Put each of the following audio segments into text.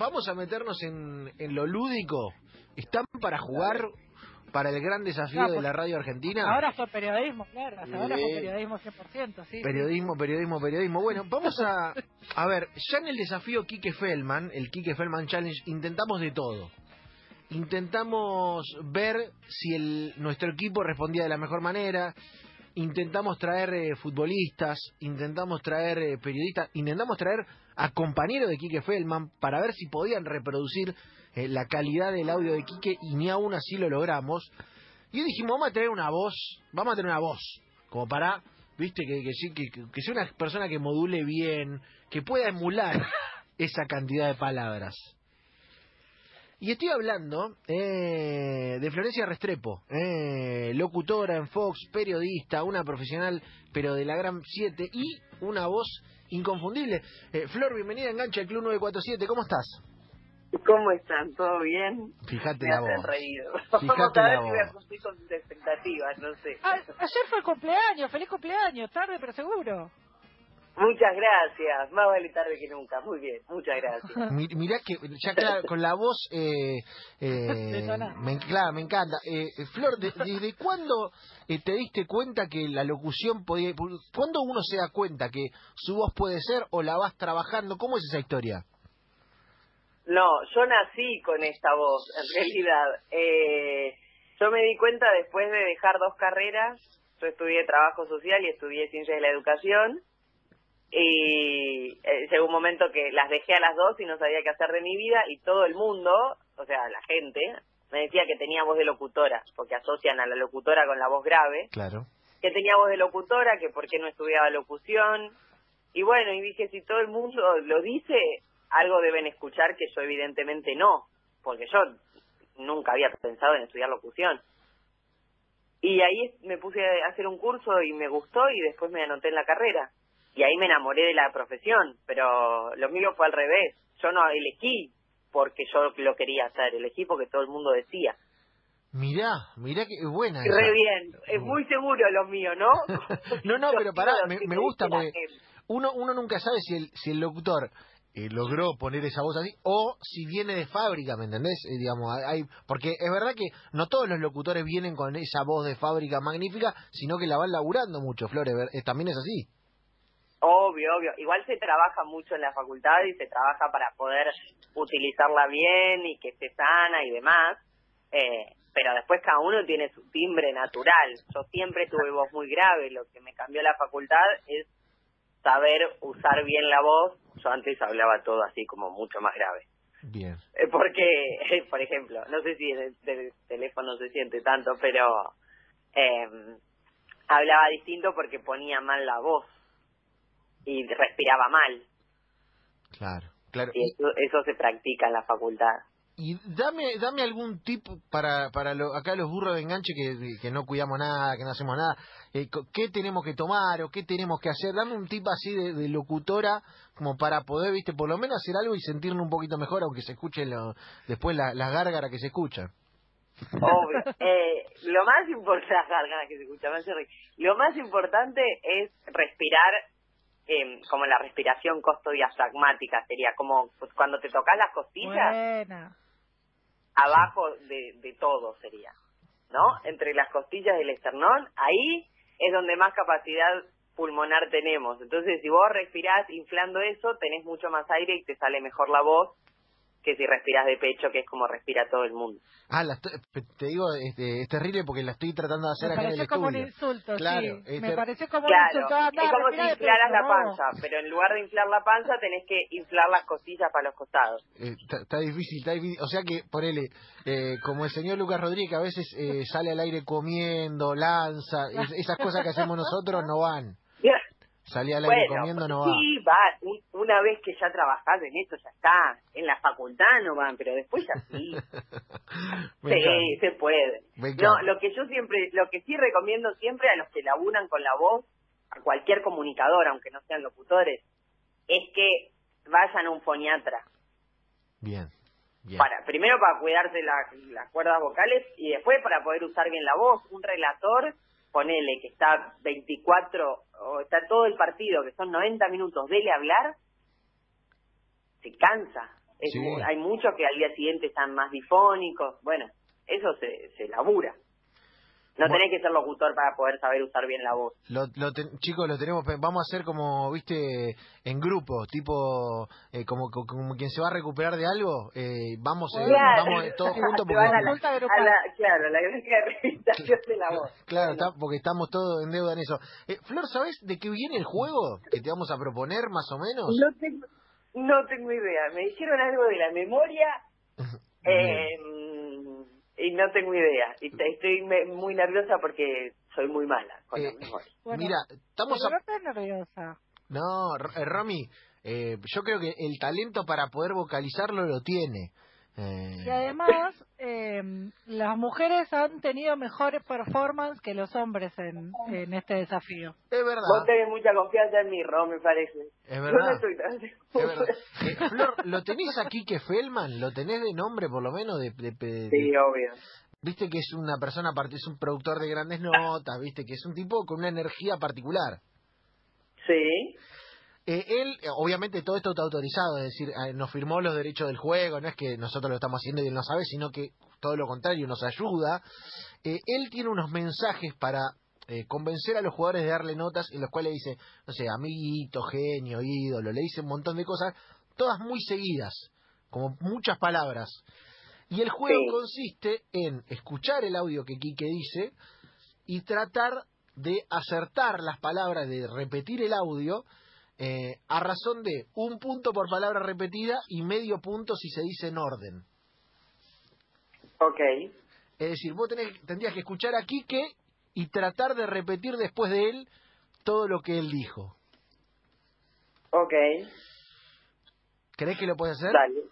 vamos a meternos en, en lo lúdico. ¿Están para jugar para el gran desafío No, de pues, la radio argentina? Ahora fue periodismo, claro. Hasta ahora fue periodismo 100%, sí. Periodismo, periodismo, periodismo. Bueno, vamos a... A ver, ya en el desafío Quique Feldman, el Quique Feldman Challenge, intentamos de todo. Intentamos ver si el, nuestro equipo respondía de la mejor manera. Intentamos traer eh, futbolistas, intentamos traer eh, periodistas, intentamos traer a compañeros de Quique Feldman para ver si podían reproducir eh, la calidad del audio de Quique y ni aún así lo logramos. Y dijimos, vamos a tener una voz, vamos a tener una voz, como para, viste, que, que, que- que sea una persona que module bien, que pueda emular esa cantidad de palabras. Y estoy hablando eh, de Florencia Restrepo, eh, locutora en Fox, periodista, una profesional, pero de la Gran 7 y una voz inconfundible. Eh, Flor, bienvenida a Engancha, el Club 947, ¿cómo estás? ¿Cómo están? ¿Todo bien? Fíjate Me la hacen voz. reír. Fíjate Vamos a la ver si voz. me cumplir con tus expectativas, no sé. Ah, ayer fue el cumpleaños, feliz cumpleaños, tarde pero seguro. Muchas gracias. Más vale tarde que nunca. Muy bien, muchas gracias. Mi- Mirá que ya claro, con la voz, eh, eh, me, claro, me encanta. Eh, eh, Flor, de- ¿desde cuándo eh, te diste cuenta que la locución podía... ¿Cuándo uno se da cuenta que su voz puede ser o la vas trabajando? ¿Cómo es esa historia? No, yo nací con esta voz, en realidad. Eh, yo me di cuenta después de dejar dos carreras. Yo estudié trabajo social y estudié ciencias de la educación. Y eh, llegó un momento que las dejé a las dos y no sabía qué hacer de mi vida. Y todo el mundo, o sea, la gente, me decía que tenía voz de locutora, porque asocian a la locutora con la voz grave. Claro. que tenía voz de locutora, que por qué no estudiaba locución. Y bueno, y dije, si todo el mundo lo dice, algo deben escuchar que yo evidentemente no, porque yo nunca había pensado en estudiar locución. Y ahí me puse a hacer un curso y me gustó y después me anoté en la carrera. Y ahí me enamoré de la profesión, pero lo mío fue al revés. Yo no elegí porque yo lo quería hacer, elegí porque todo el mundo decía. Mirá, mirá que buena. Re esa. bien, es muy seguro lo mío, ¿no? No, no, pero pará, me, gusta porque uno, uno nunca sabe si el, si el locutor eh, logró poner esa voz así o si viene de fábrica, ¿me entendés? Eh, digamos, hay, porque es verdad que no todos los locutores vienen con esa voz de fábrica magnífica, sino que la van laburando mucho, Flores, eh, también es así. Obvio, obvio. Igual se trabaja mucho en la facultad y se trabaja para poder utilizarla bien y que esté sana y demás. Eh, pero después cada uno tiene su timbre natural. Yo siempre tuve voz muy grave. Lo que me cambió la facultad es saber usar bien la voz. Yo antes hablaba todo así como mucho más grave. Bien. Eh, Porque, por ejemplo, no sé si el, del teléfono se siente tanto, pero eh, hablaba distinto porque ponía mal la voz y respiraba mal. Claro, claro. Y eso, eso se practica en la facultad. Y dame, dame algún tip para, para lo- acá los burros de enganche que, que no cuidamos nada, que no hacemos nada. Eh, ¿Qué tenemos que tomar o qué tenemos que hacer? Dame un tip así de, de locutora como para poder, viste, por lo menos hacer algo y sentirnos un poquito mejor, aunque se escuchen lo- después la- las gárgaras que se escuchan. Obvio. Eh, lo más importante, que se escucha, me hace reír. lo más importante es respirar eh, como la respiración costodiafragmática, sería como pues, cuando te tocas las costillas, Buena. abajo de, de todo sería, ¿no? Entre las costillas del esternón, ahí es donde más capacidad pulmonar tenemos. Entonces, si vos respirás inflando eso, tenés mucho más aire y te sale mejor la voz que si respiras de pecho, que es como respira todo el mundo. Ah, la estoy- te digo, este, es terrible porque la estoy tratando de hacer Me acá en el pareció como un estudio. insulto, Claro, sí. Me pareció como un insulto. Ah, es como si inflaras pecho, la no. panza, pero en lugar de inflar la panza tenés que inflar las costillas para los costados. Eh, Está difícil, está difícil. O sea que, ponele, eh, como el señor Lucas Rodríguez, que a veces eh, sale al aire comiendo, lanza, es- esas cosas que hacemos nosotros no van. Salir al aire comiendo no va. sí, va. Un- Una vez que ya trabajás en esto, ya está. En la facultad no van, pero después ya sí. Sí, se puede. No, lo que yo siempre, lo que sí recomiendo siempre a los que laburan con la voz, a cualquier comunicador, aunque no sean locutores, es que vayan a un foniatra. Bien, bien. Para, primero para cuidarse la- las cuerdas vocales y después para poder usar bien la voz. Un relator, ponele que está 24 o está todo el partido, que son 90 minutos, dele hablar, se cansa. Es Sí. hay muchos que al día siguiente están más difónicos. Bueno, eso se, se labura. No Bueno. tenés que ser locutor para poder saber usar bien la voz. Lo, lo ten- chicos, lo tenemos. Vamos a hacer como, viste, en grupo, tipo, eh, como, co- como quien se va a recuperar de algo. eh, vamos, eh, Claro. vamos eh, todos juntos porque. a la- a la- claro, la gran rehabilitación de la voz. Claro, Bueno. está- porque estamos todos en deuda en eso. Eh, Flor, ¿sabes de qué viene el juego que te vamos a proponer, más o menos? No tengo, no tengo idea. Me dijeron algo de la memoria eh, y no tengo idea. Y te- estoy me- muy nerviosa porque soy muy mala con Eh. Bueno, Mira, estamos pero a... no estés nerviosa. No, eh, Romy, eh, yo creo que el talento para poder vocalizarlo lo tiene. Eh, Y además, eh, las mujeres han tenido mejores performances que los hombres en, en este desafío. es Vos verdad, tenés mucha confianza en mí, Ro, me parece. es Yo no verdad. estoy tan Es verdad. Eh, Flor, ¿lo tenés aquí que Feldman? ¿Lo tenés de nombre por lo menos? De, de- de- Sí, obvio. Viste que es una persona, aparte es un productor de grandes notas, viste que es un tipo con una energía particular. Sí, Eh, él, eh, obviamente todo esto está autorizado, es decir, eh, nos firmó los derechos del juego, no es que nosotros lo estamos haciendo y él no sabe, sino que todo lo contrario, nos ayuda. Eh, él tiene unos mensajes para eh, convencer a los jugadores de darle notas en los cuales dice, no sé, amiguito, genio, ídolo, le dice un montón de cosas, todas muy seguidas, como muchas palabras. Y el juego Sí. consiste en escuchar el audio que Quique dice y tratar de acertar las palabras, de repetir el audio eh, a razón de un punto por palabra repetida y medio punto si se dice en orden. ok. Es decir, vos tenés, tendrías que escuchar a Quique y tratar de repetir después de él todo lo que él dijo. Ok, ¿Crees que lo puedes hacer? dale.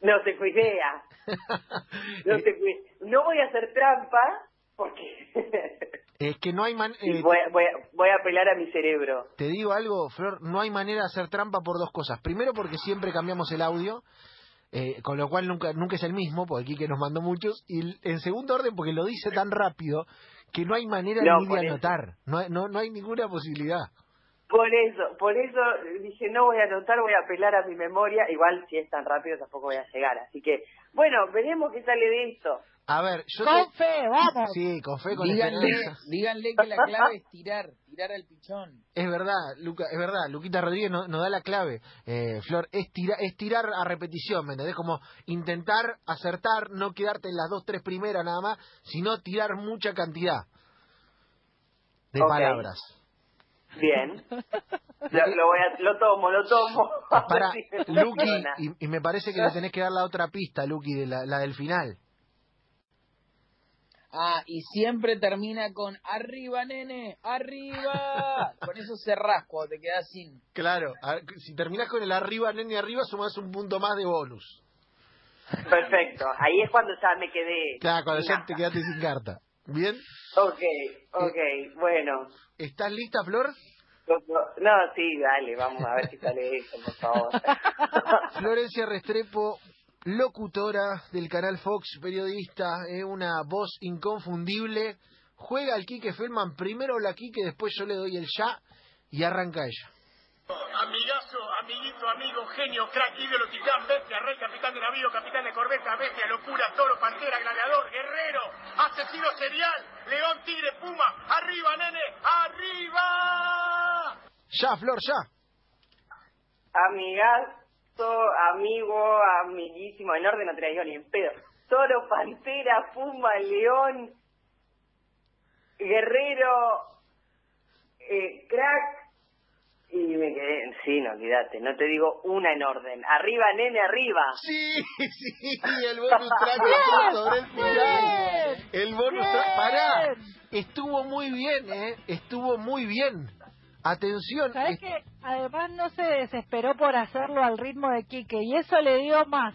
No tengo idea. No, tengo idea. no voy a hacer trampa porque es que no hay man eh, voy, a, voy, a, voy a apelar a mi cerebro. Te digo algo, Flor, no hay manera de hacer trampa por dos cosas. Primero porque siempre cambiamos el audio, eh, con lo cual nunca nunca es el mismo, porque aquí que nos mandó muchos. Y en segundo orden porque lo dice tan rápido que no hay manera No, ni de eso. anotar. No, no, no hay ninguna posibilidad. Por eso, por eso dije, no voy a anotar, voy a apelar a mi memoria. Igual, si es tan rápido, tampoco voy a llegar. Así que, bueno, veremos qué sale de esto. A ver, yo Con te... fe, vamos. Sí, con fe, con Díganle, esperanza. díganle que la clave es tirar, tirar al pichón. Es verdad, Luca, es verdad, Luquita Rodríguez nos no da la clave. Eh, Flor, es, tira, es tirar a repetición, ¿me entendés? Como intentar acertar, no quedarte en las dos, tres primeras nada más, sino tirar mucha cantidad de palabras. Bien. Lo, lo voy a, lo tomo, lo tomo. Para, Luqui, y, y me parece que le tenés que dar la otra pista, Luqui, de la, la del final. Ah, y siempre termina con arriba, nene, arriba. con eso cerrás cuando te quedas sin. Claro, a si terminás con el arriba, nene, arriba, sumás un punto más de bonus. Perfecto. Ahí es cuando ya me quedé. Claro, cuando ya te quedaste sin carta. ¿Bien? Ok, ok, bueno. ¿Estás lista, Flor? No, sí, dale, vamos a ver si sale eso, por favor. Florencia Restrepo, locutora del canal Fox, periodista, es una voz inconfundible. Juega al Quique Feldman, primero la Quique, después yo le doy el ya y arranca ella. Amigazo, amiguito, amigo, genio, crack, ídolo, titán, bestia, rey, capitán de navío, capitán de corbeta, bestia, locura, toro, pantera, gladiador, guerrero, asesino serial, león, tigre, puma, arriba, nene, arriba. Ya, Flor, ya. Amigazo, amigo, amiguísimo, en orden no te la digo ni en pedo. Toro, pantera, puma, león, guerrero, eh, crack, y me quedé, sí, no, olvídate, no te digo una en orden. Arriba, nene, arriba. Sí, sí, el bonus track sobre el final. El bonus track, pará. Estuvo muy bien, ¿eh? Estuvo muy bien. Atención. ¿Sabes es- que Además no se desesperó por hacerlo al ritmo de Quique y eso le dio más,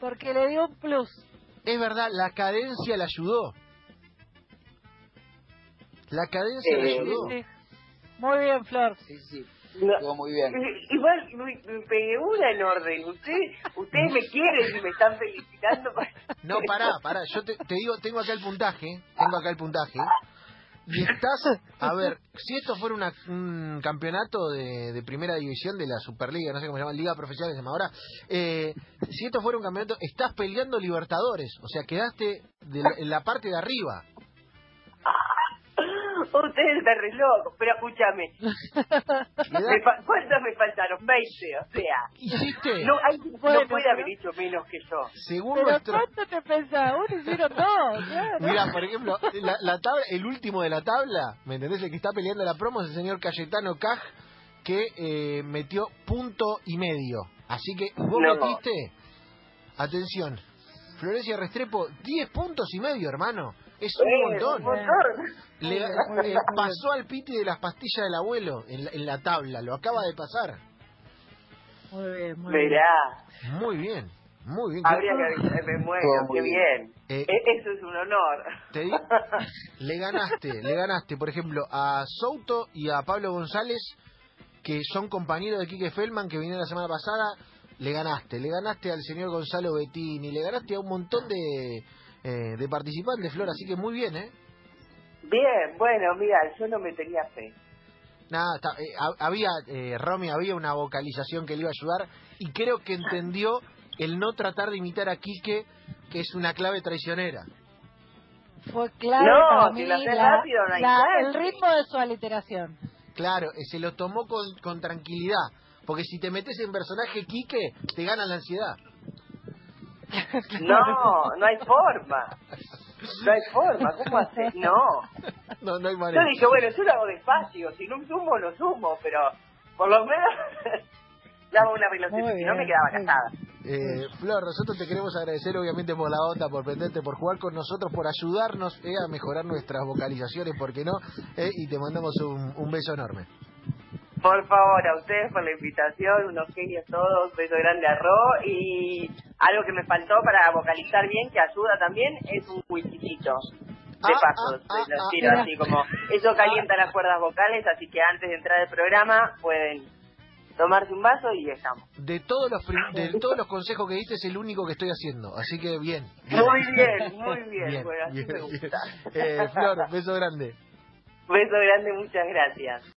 porque le dio un plus. Es verdad, la cadencia le ayudó. La cadencia le ayudó. Sí. Muy bien, Flor. Sí, sí, No, estuvo muy bien. Igual me, pegué una en orden. Ustedes, ustedes me quieren y me están felicitando. por- No, pará, pará. Yo te, te digo, tengo acá el puntaje. Tengo acá el puntaje. Y estás, a ver, si esto fuera una- un campeonato de, primera división de la Superliga, no sé cómo se llama, Liga Profesional se llama ahora, eh, si esto fuera un campeonato, estás peleando Libertadores, o sea, quedaste de la- en la parte de arriba. Ustedes están re locos, pero escúchame. Me fa- ¿Cuántos me faltaron? 20, o sea. Hiciste, No, hay, no Bueno, puede pero- haber hecho menos que yo. según Pero nuestro... ¿cuánto te pensás? Uno hicieron dos, claro. Mira, por ejemplo, la, la tabla, el último de la tabla, ¿me entendés? El que está peleando la promo es el señor Cayetano Caj, que eh, metió punto y medio. Así que vos No. metiste, atención, Florencia Restrepo, 10 puntos y medio, hermano. Es un Eh, montón. un montón. Le- eh, pasó al piti de las pastillas del abuelo en la, en la tabla, lo acaba de pasar. Muy bien, muy bien. Mirá, Muy bien, muy bien. habría que muy qué bien. Eh, E- Eso es un honor. Te di- le ganaste, le ganaste, por ejemplo, a Souto y a Pablo González, que son compañeros de Quique Feldman, que vinieron la semana pasada, le ganaste. Le ganaste al señor Gonzalo Bettini, le ganaste a un montón de, eh, de participantes, Flor, así que muy bien, ¿eh? Bien, bueno, mira, yo no me tenía fe. Nada, está- eh, ha- había, eh, Romy, había una vocalización que le iba a ayudar y creo que entendió el no tratar de imitar a Quique, que es una clave traicionera. Fue clave No, para si mí la- rápido, no la- el ritmo de su aliteración. Claro, eh, se lo tomó con, con tranquilidad. Porque si te metes en personaje Quique, te gana la ansiedad. No, no hay forma. No hay forma, ¿cómo haces? No. No, no hay Yo manera. dije, bueno, yo lo hago despacio, si no sumo, lo sumo, pero por lo menos le hago una velocidad, si no me quedaba casada. Eh, Flor, nosotros te queremos agradecer obviamente por la onda, por prenderte, por jugar con nosotros, por ayudarnos eh, a mejorar nuestras vocalizaciones, ¿por qué no? Eh, y te mandamos un, un beso enorme. Por favor, a ustedes por la invitación, unos genios todos, beso grande a Ro, y algo que me faltó para vocalizar bien, que ayuda también, es un whiskycito. De Ah, paso, ah, los ah, tiro ah. así como, eso calienta las cuerdas vocales, así que antes de entrar al programa pueden tomarse un vaso y estamos. De todos los de todos los consejos que diste es el único que estoy haciendo, así que bien. bien. Muy bien, muy bien, Bien, bueno, así bien, me bien. gusta. Eh, Flor, beso grande. Beso grande, muchas gracias.